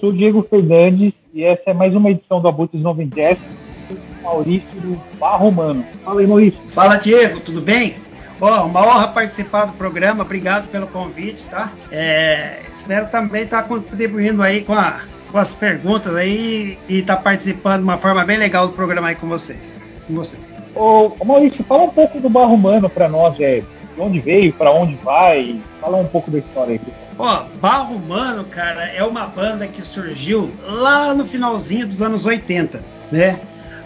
Sou Diego Fernandes e essa é mais uma edição do Abutres 90 Maurício do Barro Humano. Fala aí, Maurício. Fala, Diego, tudo bem? Ó, uma honra participar do programa, obrigado pelo convite, tá? É, espero também estar tá contribuindo aí com, a, com, as perguntas aí e estar tá participando de uma forma bem legal do programa aí com vocês. Com vocês. Ô, Maurício, fala um pouco do Barro Humano para nós, é, de onde veio, para onde vai, fala um pouco da história aí. Ó, Barro Humano, cara, é uma banda que surgiu lá no finalzinho dos anos 80, né?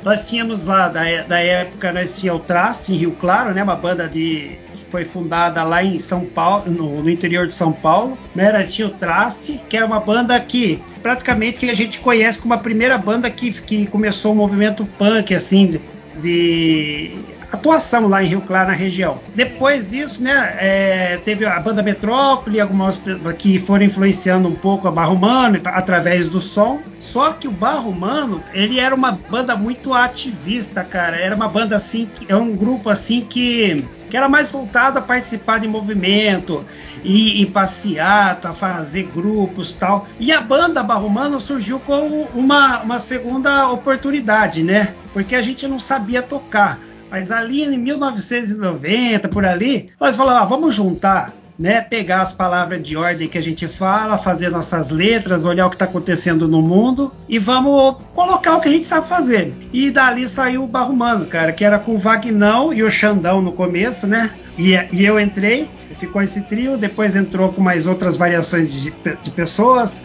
Nós tínhamos lá, da, da época, nós tínhamos o Traste em Rio Claro, né? Uma banda de que foi fundada lá em São Paulo, no, no interior de São Paulo, né? Nós tínhamos o Traste, que é uma banda que praticamente que a gente conhece como a primeira banda que, que começou o movimento punk, assim, de atuação lá em Rio Claro, na região. Depois disso, né, é, teve a banda Metrópole, algumas que foram influenciando um pouco a Barro Humano através do som. Só que o Barro Humano, ele era uma banda muito ativista, cara. Era uma banda assim, é um grupo assim que, que era mais voltado a participar de movimento e em passeata, a fazer grupos tal. E a banda Barro Humano surgiu como uma, uma segunda oportunidade, né? Porque a gente não sabia tocar. Mas ali em 1990, por ali, nós falamos, ah, vamos juntar né, pegar as palavras de ordem que a gente fala, fazer nossas letras, olhar o que está acontecendo no mundo e vamos colocar o que a gente sabe fazer. E dali saiu o Barro Humano, cara, que era com o Vagnão e o Xandão no começo, né? E, e eu entrei, ficou esse trio, depois entrou com mais outras variações de, de pessoas,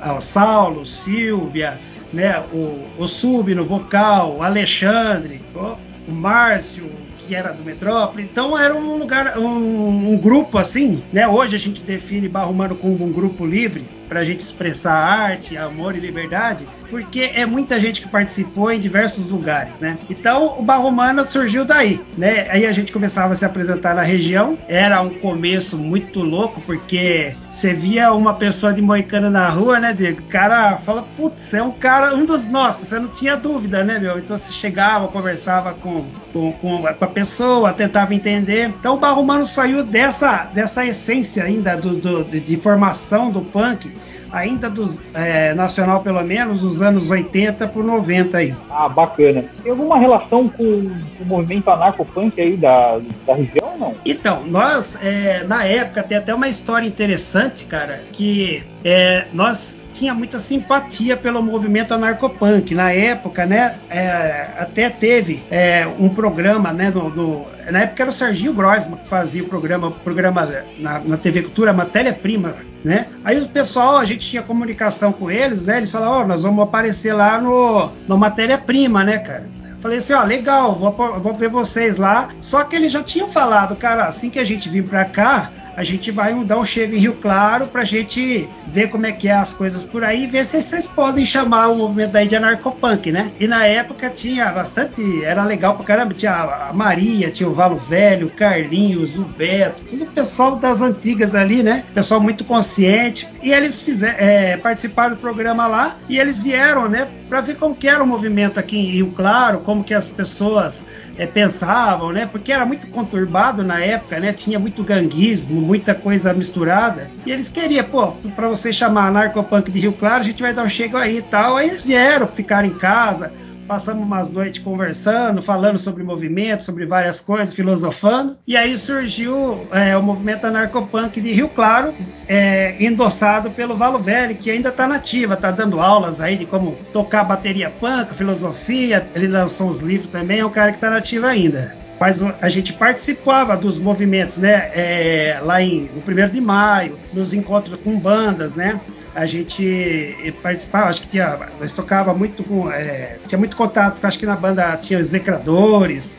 o Saulo, Silvia, né, o, o Sub no vocal, o Alexandre, o, o Márcio, que era do Metrópole. Então era um lugar, um, um, grupo assim, né? Hoje a gente define Barro Humano como um grupo livre para a gente expressar arte, amor e liberdade, porque é muita gente que participou em diversos lugares, né? Então o Barro Humano surgiu daí, né? Aí a gente começava a se apresentar na região. Era um começo muito louco, porque você via uma pessoa de moicano na rua, né, Diego? O cara fala, putz, é um cara, um dos nossos, você não tinha dúvida, né, meu? Então você chegava, conversava com, com, com a pessoa, tentava entender. Então o Barro Humano saiu dessa, dessa essência ainda do, do de formação do punk ainda dos é, nacional pelo menos dos anos 80 por 90 aí. Ah, bacana. Tem alguma relação com o movimento anarcopunk aí da, da região ou não? Então, nós é, na época tem até uma história interessante, cara, que é, nós tinha muita simpatia pelo movimento anarcopunk. Na época, né, é, até teve é, um programa, né, no, no, na época era o Serginho Grossman que fazia o programa, programa na, na TV Cultura Matéria-Prima, né? Aí o pessoal, a gente tinha comunicação com eles, né? Eles falaram, ó, oh, nós vamos aparecer lá no, no Matéria-Prima, né, cara? Falei assim, ó, legal, vou, vou ver vocês lá. Só que eles já tinham falado, cara, assim que a gente vir pra cá, a gente vai dar um chego em Rio Claro para a gente ver como é que é as coisas por aí e ver se vocês podem chamar o movimento daí de anarcopunk, né? E na época tinha bastante, era legal pra caramba, tinha a Maria, tinha o Valo Velho, o Carlinhos, o Beto, todo o pessoal das antigas ali, né? Pessoal muito consciente. E eles fizeram, é, participaram do programa lá e eles vieram, né, para ver como que era o movimento aqui em Rio Claro, como que as pessoas é, pensavam, né? Porque era muito conturbado na época, né? Tinha muito ganguismo, muita coisa misturada. E eles queriam, pô, para você chamar narcopunk de Rio Claro, a gente vai dar um chego aí e tal. Aí eles vieram, ficaram em casa, passamos umas noites conversando, falando sobre movimento, sobre várias coisas, filosofando. E aí surgiu é, o movimento anarcopunk de Rio Claro, é, endossado pelo Valo Velho, que ainda está nativa, está dando aulas aí de como tocar bateria punk, filosofia. Ele lançou uns livros também, é um cara que está nativo ainda mas a gente participava dos movimentos, né? É, lá em, no 1 de maio, nos encontros com bandas, né? A gente participava, acho que tinha, nós tocava muito com, é, tinha muito contato, acho que na banda tinha execradores,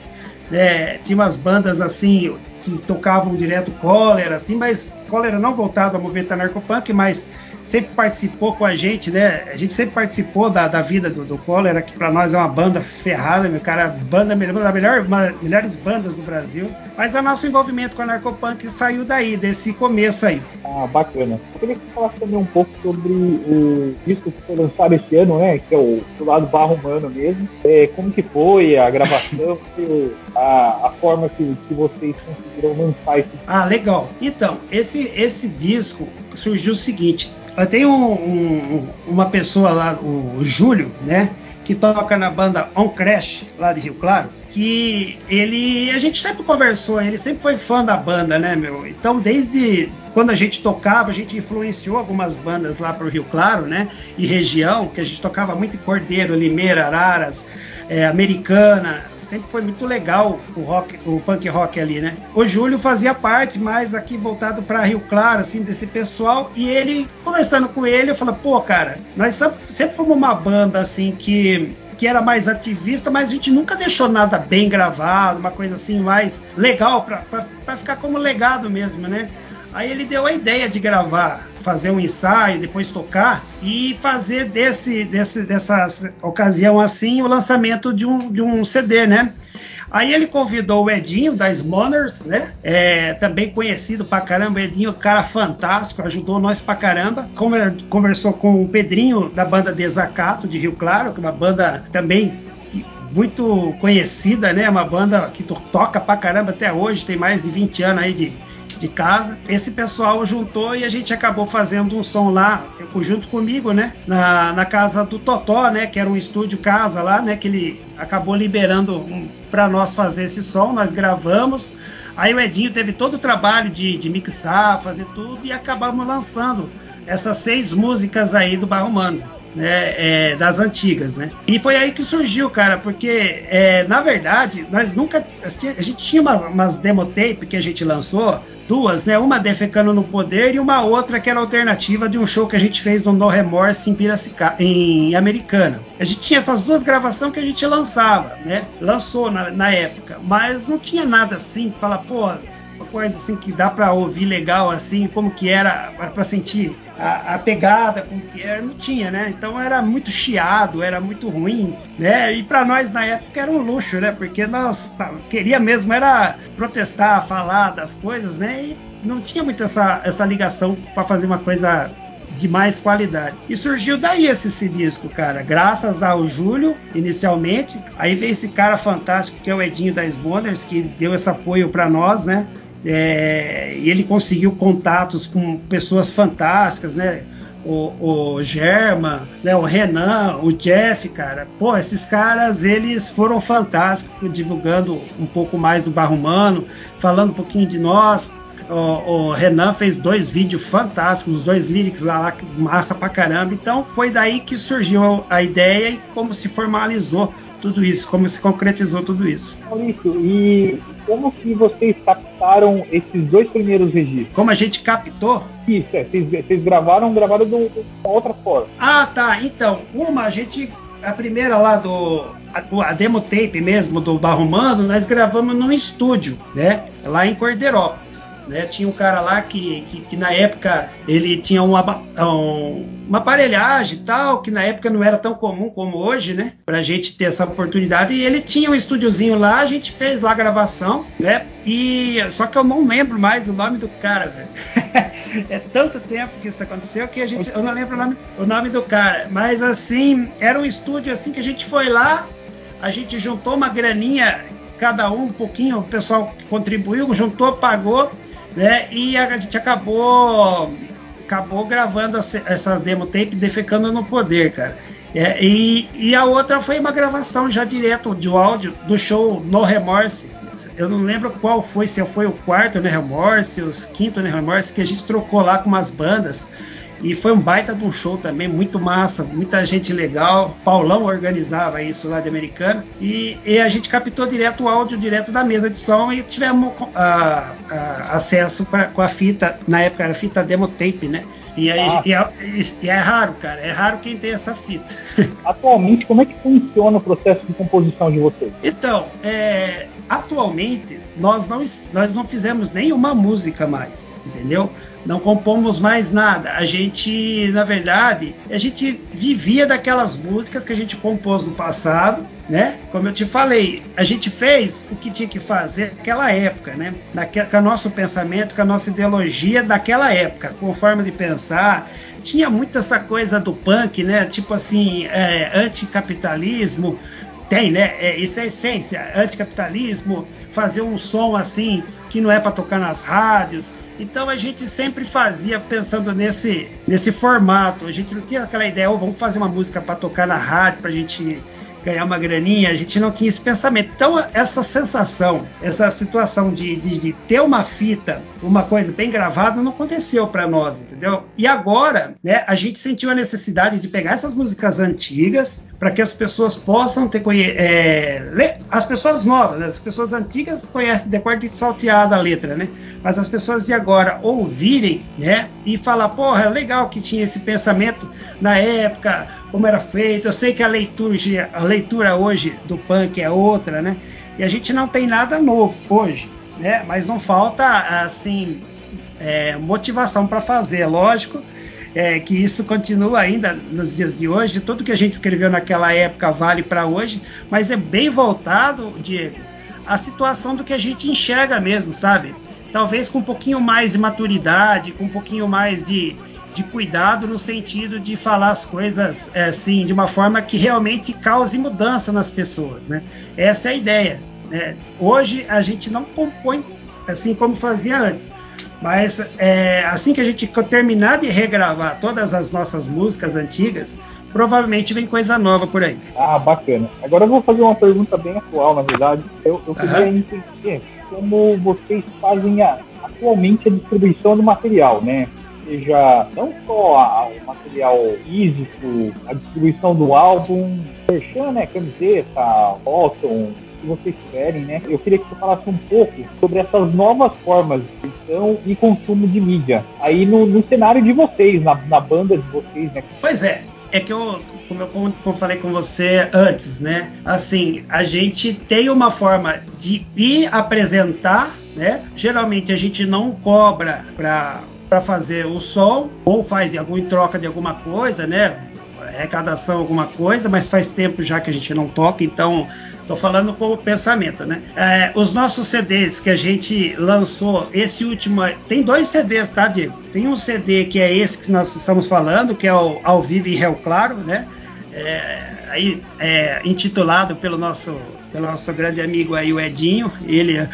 né, tinha umas bandas assim que tocavam direto cólera, assim, mas cólera não voltado ao movimento anarcopunk, mas sempre participou com a gente, né? A gente sempre participou da, da vida do, do Cólera, que para nós é uma banda ferrada, meu cara, banda uma das melhor, melhores bandas do Brasil. Mas o nosso envolvimento com a Narcopunk saiu daí, desse começo aí. Ah, bacana. Eu queria que você falasse também um pouco sobre o disco que foi lançado esse ano, né? Que é o do lado barro humano mesmo. É, como que foi a gravação, a, a forma que, que vocês conseguiram lançar esse Ah, legal. Então, esse, esse disco surgiu o seguinte tem um, um, uma pessoa lá, o Júlio, né? Que toca na banda On Crash, lá de Rio Claro que ele a gente sempre conversou, ele sempre foi fã da banda, né, meu? Então, desde quando a gente tocava, a gente influenciou algumas bandas lá para o Rio Claro, né? E região, que a gente tocava muito em Cordeiro, Limeira, Araras, é, Americana. Sempre foi muito legal o rock, o punk rock ali, né? O Júlio fazia parte, mais aqui voltado para Rio Claro, assim, desse pessoal. E ele, conversando com ele, eu falei, pô, cara, nós sempre, sempre fomos uma banda assim que que era mais ativista, mas a gente nunca deixou nada bem gravado, uma coisa assim mais legal para ficar como legado mesmo, né? Aí ele deu a ideia de gravar, fazer um ensaio, depois tocar e fazer desse, desse dessa ocasião assim o lançamento de um, de um CD, né? Aí ele convidou o Edinho da Smoners, né? É, também conhecido pra caramba, Edinho, cara fantástico, ajudou nós pra caramba. Conversou com o Pedrinho da banda Desacato de Rio Claro, que é uma banda também muito conhecida, né? Uma banda que toca pra caramba até hoje, tem mais de 20 anos aí de, de casa. Esse pessoal juntou e a gente acabou fazendo um som lá, junto comigo, né? Na, na casa do Totó, né? Que era um estúdio casa lá, né? Que ele acabou liberando um, para nós fazer esse som. Nós gravamos. Aí o Edinho teve todo o trabalho de, de mixar, fazer tudo e acabamos lançando essas seis músicas aí do Barro Humano né, é, das antigas, né? E foi aí que surgiu, cara, porque é, na verdade nós nunca a gente tinha uma, umas demo tape que a gente lançou, duas, né? Uma defecando no poder e uma outra que era alternativa de um show que a gente fez no No Remorse em Piracicaba, em Americana. A gente tinha essas duas gravações que a gente lançava, né? Lançou na, na época, mas não tinha nada assim fala, pô, uma coisa assim que dá para ouvir legal assim, como que era para sentir a, a, pegada, como que era, não tinha, né? Então era muito chiado, era muito ruim, né? E para nós na época era um luxo, né? Porque nós tá, queria mesmo era protestar, falar das coisas, né? E não tinha muito essa, essa ligação para fazer uma coisa de mais qualidade. E surgiu daí esse, esse, disco, cara, graças ao Júlio, inicialmente. Aí veio esse cara fantástico que é o Edinho da Sboners, que deu esse apoio para nós, né? É, e ele conseguiu contatos com pessoas fantásticas, né? O, o Germa, né? o Renan, o Jeff, cara. Pô, esses caras, eles foram fantásticos, divulgando um pouco mais do Barro Humano, falando um pouquinho de nós. O, o, Renan fez dois vídeos fantásticos, os dois lyrics lá, lá, massa pra caramba. Então foi daí que surgiu a ideia e como se formalizou tudo isso, como se concretizou tudo isso. Maurício, e como que vocês captaram esses dois primeiros registros? Como a gente captou? Isso, é, vocês, vocês gravaram, gravaram de uma outra forma. Ah, tá. Então, uma a gente, a primeira lá do a, a demo tape mesmo do Barromano, nós gravamos num estúdio, né? Lá em Cordeirópolis. Né? Tinha um cara lá que, que, que na época ele tinha uma, um, uma aparelhagem e tal, que na época não era tão comum como hoje, né? Pra gente ter essa oportunidade. E ele tinha um estúdiozinho lá, a gente fez lá a gravação, né? E só que eu não lembro mais o nome do cara, velho. é tanto tempo que isso aconteceu que a gente, eu não lembro o nome, o nome do cara. Mas assim, era um estúdio assim que a gente foi lá, a gente juntou uma graninha cada um um pouquinho, o pessoal contribuiu, juntou, pagou né? E a gente acabou acabou gravando essa demo tape defecando no poder, cara. É, e, e, a outra foi uma gravação já direto de áudio do show No Remorse. Eu não lembro qual foi, se foi o quarto No Remorse, o quinto No Remorse, que a gente trocou lá com umas bandas. E foi um baita de um show também, muito massa, muita gente legal. Paulão organizava isso lá de Americana. E, e a gente captou direto o áudio, direto da mesa de som e tivemos a, a, acesso pra, com a fita, na época era fita demo tape, né? E, aí, ah. e, é, e, é, raro, cara, é raro quem tem essa fita. Atualmente, como é que funciona o processo de composição de vocês? Então, é, atualmente, nós não, nós não fizemos nenhuma música mais, entendeu? Não compomos mais nada. A gente, na verdade, a gente vivia daquelas músicas que a gente compôs no passado, né? Como eu te falei, a gente fez o que tinha que fazer naquela época, né? Naquela, com o nosso pensamento, com a nossa ideologia daquela época, com forma de pensar. Tinha muito essa coisa do punk, né? Tipo assim, é, anticapitalismo. Tem, né? É, isso é a essência. Anticapitalismo, fazer um som assim que não é para tocar nas rádios Então a gente sempre fazia pensando nesse, nesse formato. A gente não tinha aquela ideia, oh, vamos fazer uma música para tocar na rádio, para a gente ganhar uma graninha, a gente não tinha esse pensamento. Então, essa sensação, essa situação de, de, de ter uma fita, uma coisa bem gravada, não aconteceu para nós, entendeu? E agora, né, a gente sentiu a necessidade de pegar essas músicas antigas para que as pessoas possam ter é, as pessoas novas, né, as pessoas antigas conhecem depois de salteada a letra, né? Mas as pessoas de agora ouvirem, né, e falar, porra, é legal que tinha esse pensamento na época, como era feito. Eu sei que a leitura, a leitura hoje do punk é outra, né? E a gente não tem nada novo hoje, né? Mas não falta assim é, motivação para fazer, é lógico. É, que isso continua ainda nos dias de hoje. Tudo que a gente escreveu naquela época vale para hoje, mas é bem voltado, Diego, à situação do que a gente enxerga mesmo, sabe? Talvez com um pouquinho mais de maturidade, com um pouquinho mais de, de cuidado no sentido de falar as coisas é, assim de uma forma que realmente cause mudança nas pessoas, né? Essa é a ideia. Né? Hoje a gente não compõe assim como fazia antes, mas é, assim que a gente terminar de regravar todas as nossas músicas antigas, provavelmente vem coisa nova por aí. Ah, bacana. Agora eu vou fazer uma pergunta bem atual, na verdade. Eu, eu queria uhum. entender como vocês fazem a, atualmente a distribuição do material, né? seja não só a, o material físico, a distribuição do álbum, merchan, né, camiseta, bottom, que vocês querem, né? Eu queria que você falasse um pouco sobre essas novas formas de e consumo de mídia. Aí no, no cenário de vocês, na, na, banda de vocês, né? Pois é. É que eu, como eu falei com você antes, né? Assim, a gente tem uma forma de ir apresentar, né? Geralmente a gente não cobra para para fazer o som, ou faz algum em troca de alguma coisa, né? Arrecadação, alguma coisa, mas faz tempo já que a gente não toca, então Estou falando com o pensamento, né? É, os nossos CDs que a gente lançou, esse último. Tem dois CDs, tá, Diego? Tem um CD que é esse que nós estamos falando, que é o Ao Vivo em Réu Claro, né? É, aí, é, intitulado pelo nosso, pelo nosso grande amigo aí, o Edinho. Ele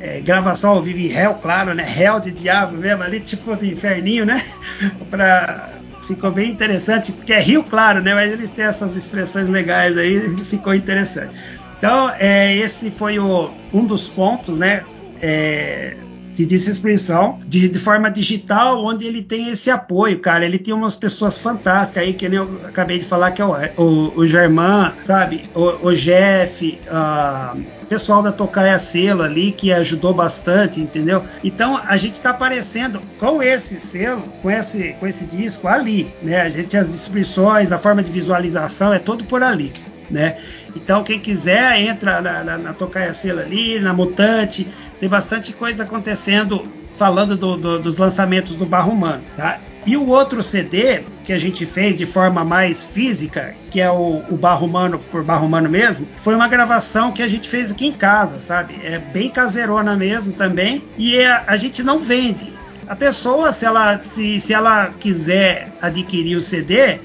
é, gravação ao vivo em réu, claro, né? Réu de diabo mesmo, ali tipo do inferninho, né? pra, ficou bem interessante, porque é Rio Claro, né? Mas eles têm essas expressões legais aí, ficou interessante. Então, é, esse foi o, um dos pontos, né? É, de distribuição de, de, forma digital, onde ele tem esse apoio, cara. Ele tem umas pessoas fantásticas aí, que nem eu acabei de falar, que é o, o, o Germán, sabe? O, o Jeff, uh, pessoal da Tocaia Selo ali, que ajudou bastante, entendeu? Então a gente está aparecendo com esse selo, com esse, com esse disco ali, né? A gente, as distribuições, a forma de visualização é todo por ali, né? Então, quem quiser, entra na, na, na Tocaia Selo ali, na Mutante, tem bastante coisa acontecendo falando do, do, dos lançamentos do Barro Humano, tá? E o outro CD que a gente fez de forma mais física, que é o, o Barro Humano por Barro Humano mesmo, foi uma gravação que a gente fez aqui em casa, sabe? É bem caseirona mesmo também. E é, a gente não vende. A pessoa, se ela, se, se ela quiser adquirir o CD,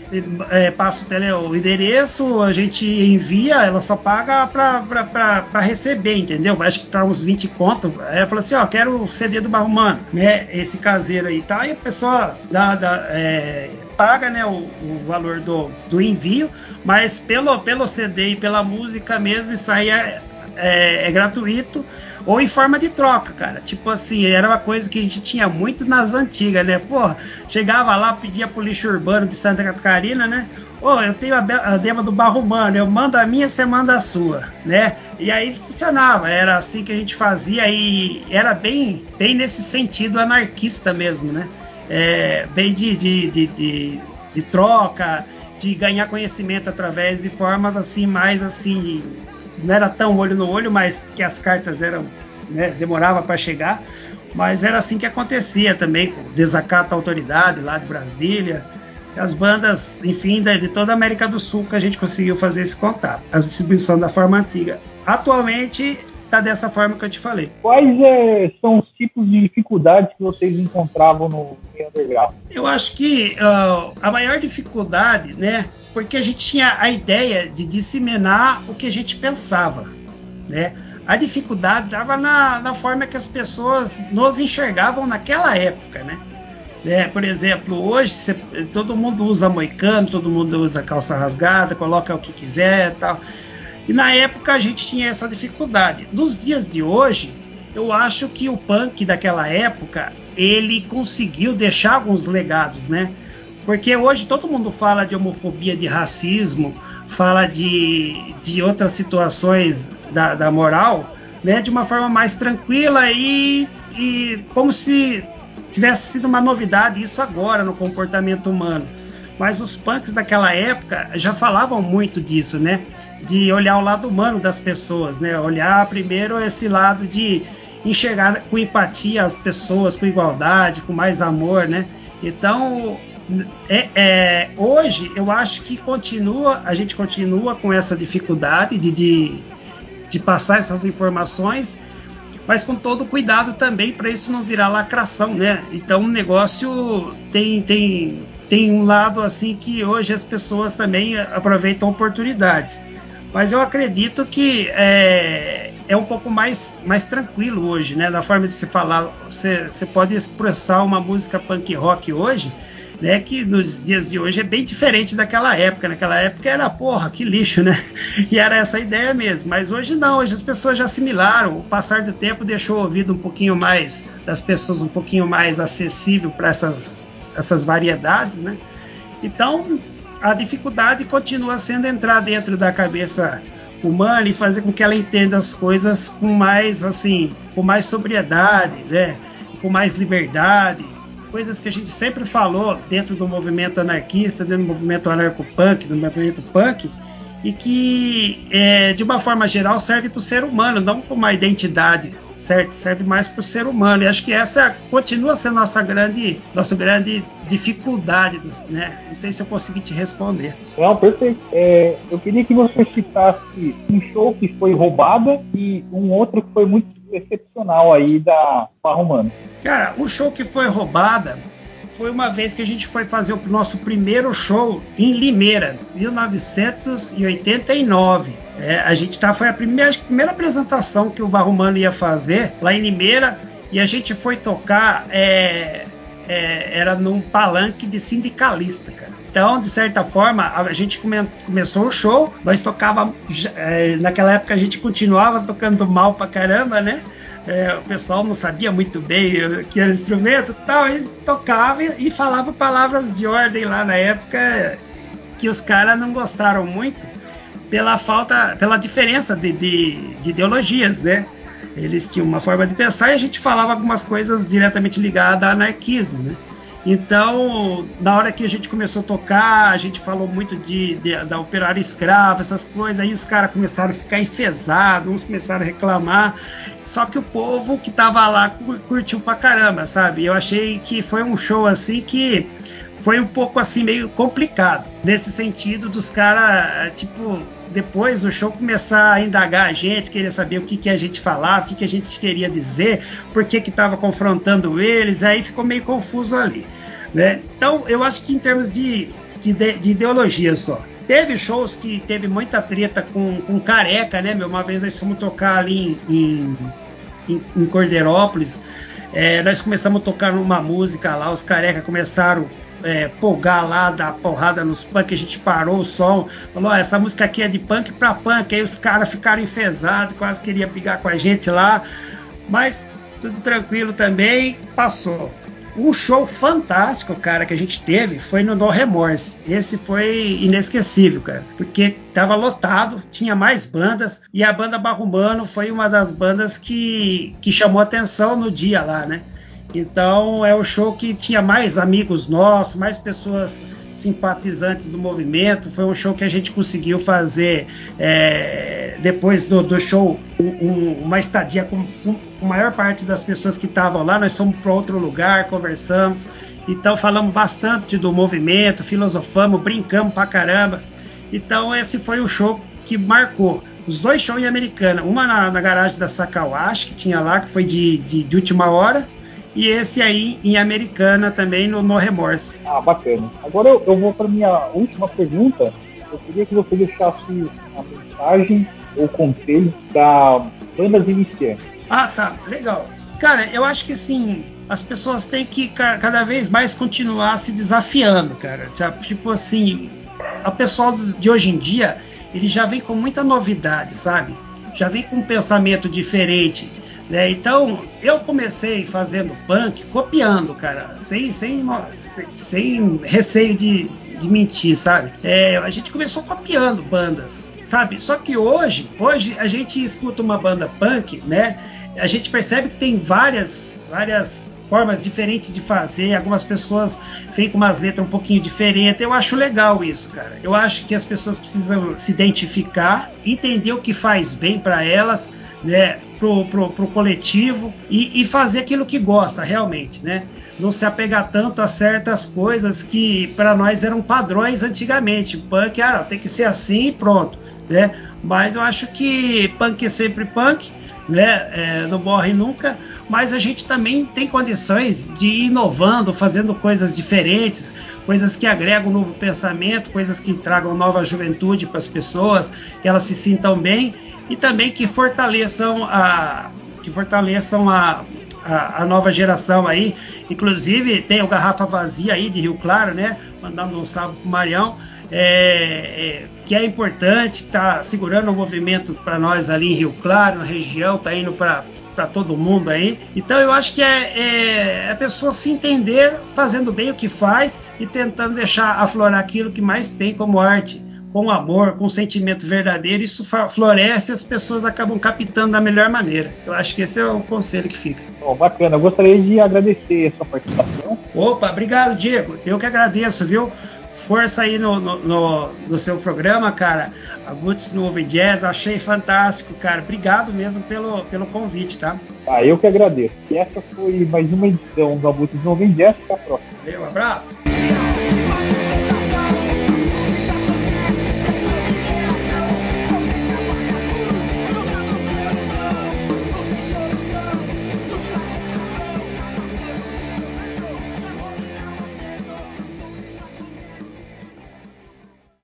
é, passa o, tele, o endereço, a gente envia, ela só paga para receber, entendeu? Acho que tá uns 20 contos. Aí ela fala assim: ó, quero o CD do Barro né? Esse caseiro aí, tá? E a pessoa dá, dá é, paga né, o, o, valor do, do envio, mas pelo, pelo CD e pela música mesmo, isso aí é, é, é gratuito ou em forma de troca, cara. Tipo assim, era uma coisa que a gente tinha muito nas antigas, né? Pô, chegava lá, pedia pro lixo urbano de Santa Catarina, né? Ô, eu tenho a, a dema do Barro Humano, eu mando a minha, você manda a sua, né? E aí funcionava, era assim que a gente fazia e era bem, bem nesse sentido anarquista mesmo, né? É, bem de, de, de, de, de troca, de ganhar conhecimento através de formas assim, mais assim, não era tão olho no olho, mas que as cartas eram né, demorava para chegar, mas era assim que acontecia também, com desacato à autoridade lá de Brasília, as bandas, enfim, de toda a América do Sul que a gente conseguiu fazer esse contato, a distribuição da forma antiga. Atualmente está dessa forma que eu te falei. Quais é, são os tipos de dificuldades que vocês encontravam no underground? Eu acho que uh, a maior dificuldade, né, porque a gente tinha a ideia de disseminar o que a gente pensava, né? A dificuldade estava na, na forma que as pessoas nos enxergavam naquela época, né? É, por exemplo, hoje cê, todo mundo usa moicano, todo mundo usa calça rasgada, coloca o que quiser tal. E na época a gente tinha essa dificuldade. Nos dias de hoje, eu acho que o punk daquela época ele conseguiu deixar alguns legados, né? Porque hoje todo mundo fala de homofobia, de racismo, fala de, de outras situações da, da moral, né? De uma forma mais tranquila e, e como se tivesse sido uma novidade isso agora no comportamento humano. Mas os punks daquela época já falavam muito disso, né? De olhar o lado humano das pessoas, né? Olhar primeiro esse lado de enxergar com empatia as pessoas, com igualdade, com mais amor, né? Então, é, é, hoje eu acho que continua, a gente continua com essa dificuldade de, de, de passar essas informações, mas com todo cuidado também para isso não virar lacração, né? Então o negócio tem, tem, tem um lado assim que hoje as pessoas também aproveitam oportunidades. Mas eu acredito que é, é um pouco mais, mais tranquilo hoje, né? Da forma de se falar. Você, você pode expressar uma música punk rock hoje né, que nos dias de hoje é bem diferente daquela época. Naquela época era, porra, que lixo, né? E era essa a ideia mesmo. Mas hoje não, hoje as pessoas já assimilaram. O passar do tempo deixou o ouvido um pouquinho mais das pessoas, um pouquinho mais acessível para essas, essas variedades, né? Então a dificuldade continua sendo entrar dentro da cabeça humana e fazer com que ela entenda as coisas com mais assim, com mais sobriedade, né? Com mais liberdade, coisas que a gente sempre falou dentro do movimento anarquista, dentro do movimento anarco-punk, do movimento punk, e que, é, de uma forma geral, serve para o ser humano, não como uma identidade, certo? Serve mais para o ser humano. E acho que essa continua sendo nossa grande, nossa grande dificuldade, né? Não sei se eu consegui te responder. Não, perfeito. É, eu queria que você citasse um show que foi roubada e um outro que foi muito excepcional aí da Romana. Cara, o show que foi roubada foi uma vez que a gente foi fazer o nosso primeiro show em Limeira, 1989. É, a gente tá, foi a primeira, a primeira apresentação que o Barrumano ia fazer lá em Limeira e a gente foi tocar, é, é, era num palanque de sindicalista, cara. Então, de certa forma, a gente come, começou o show, nós tocava, é, naquela época a gente continuava tocando mal pra caramba, né? É, o pessoal não sabia muito bem que era instrumento e tal, e tocava e, e falava palavras de ordem lá na época que os caras não gostaram muito pela falta, pela diferença de, de, de ideologias, né? Eles tinham uma forma de pensar e a gente falava algumas coisas diretamente ligadas ao anarquismo, né? Então, na hora que a gente começou a tocar, a gente falou muito de, de da operária escrava, essas coisas, aí os caras começaram a ficar enfesados, uns começaram a reclamar. Só que o povo que tava lá curtiu pra caramba, sabe? Eu achei que foi um show assim que foi um pouco assim meio complicado. Nesse sentido dos caras, tipo, depois do show começar a indagar a gente, querer saber o que, que a gente falava, o que, que a gente queria dizer, por que estava confrontando eles, aí ficou meio confuso ali. Né? Então, eu acho que em termos de, de, de ideologia só. Teve shows que teve muita treta com, com careca, né? Meu? Uma vez nós fomos tocar ali em, em, em Cordeirópolis. É, nós começamos a tocar uma música lá, os careca começaram é, lá, dar porrada nos punk, a gente parou o som, falou, oh, essa música aqui é de punk pra punk, aí os caras ficaram enfesados, quase queria brigar com a gente lá, mas tudo tranquilo também, passou. Um show fantástico, cara, que a gente teve foi no No Remorse. Esse foi inesquecível, cara, porque tava lotado, tinha mais bandas e a banda Barrumano foi uma das bandas que, que chamou atenção no dia lá, né? Então é o show que tinha mais amigos nossos, mais pessoas simpatizantes do movimento. Foi um show que a gente conseguiu fazer é, depois do, do show, um, uma estadia com, com, a maior parte das pessoas que estavam lá. Nós fomos para outro lugar, conversamos. Então falamos bastante do movimento, filosofamos, brincamos pra caramba. Então esse foi o show que marcou. Os dois shows em Americana, uma na, na garagem da Sakawashi, que tinha lá, que foi de, de, de última hora, e esse aí em Americana também no No Remorse. Ah, bacana. Agora eu, eu vou para minha última pergunta. Eu queria que você deixasse a mensagem ou conselho para bandas iniciantes. Ah, tá, legal. Cara, eu acho que sim, as pessoas têm que cada vez mais continuar se desafiando, cara. Tipo assim, o pessoal de hoje em dia, ele já vem com muita novidade, sabe? Já vem com um pensamento diferente. Né? Então, eu comecei fazendo punk, copiando, cara, sem, sem, sem receio de, de mentir, sabe? É, a gente começou copiando bandas, sabe? Só que hoje, hoje a gente escuta uma banda punk, né? A gente percebe que tem várias, várias formas diferentes de fazer. Algumas pessoas vêm com umas letras um pouquinho diferentes. Eu acho legal isso, cara. Eu acho que as pessoas precisam se identificar, entender o que faz bem para elas né, pro, pro, pro coletivo e, e, fazer aquilo que gosta realmente, né? Não se apegar tanto a certas coisas que para nós eram padrões antigamente. Punk, ah, tem que ser assim e pronto, né? Mas eu acho que punk é sempre punk, né? É, não morre nunca. Mas a gente também tem condições de ir inovando, fazendo coisas diferentes, coisas que agregam um novo pensamento, coisas que tragam nova juventude para as pessoas, que elas se sintam bem e também que fortaleçam a que fortaleçam a, a, a, nova geração aí. Inclusive tem o Garrafa Vazia aí de Rio Claro, né? Mandando um salve pro Marião. É, é, que é importante, está segurando o movimento para nós ali em Rio Claro, na região, está indo para para todo mundo aí. Então eu acho que é, é, a pessoa se entender fazendo bem o que faz e tentando deixar aflorar aquilo que mais tem como arte com amor, com sentimento verdadeiro, isso floresce e as pessoas acabam captando da melhor maneira. Eu acho que esse é o conselho que fica. Oh, bacana, eu gostaria de agradecer a sua participação. Opa, obrigado, Diego. Eu que agradeço, viu? Força aí no, no, no, no seu programa, cara. A no Open Jazz, achei fantástico, cara. Obrigado mesmo pelo, pelo convite, tá? Ah, eu que agradeço. E essa foi mais uma edição do Abutres no Open Jazz. Até a próxima. Um abraço.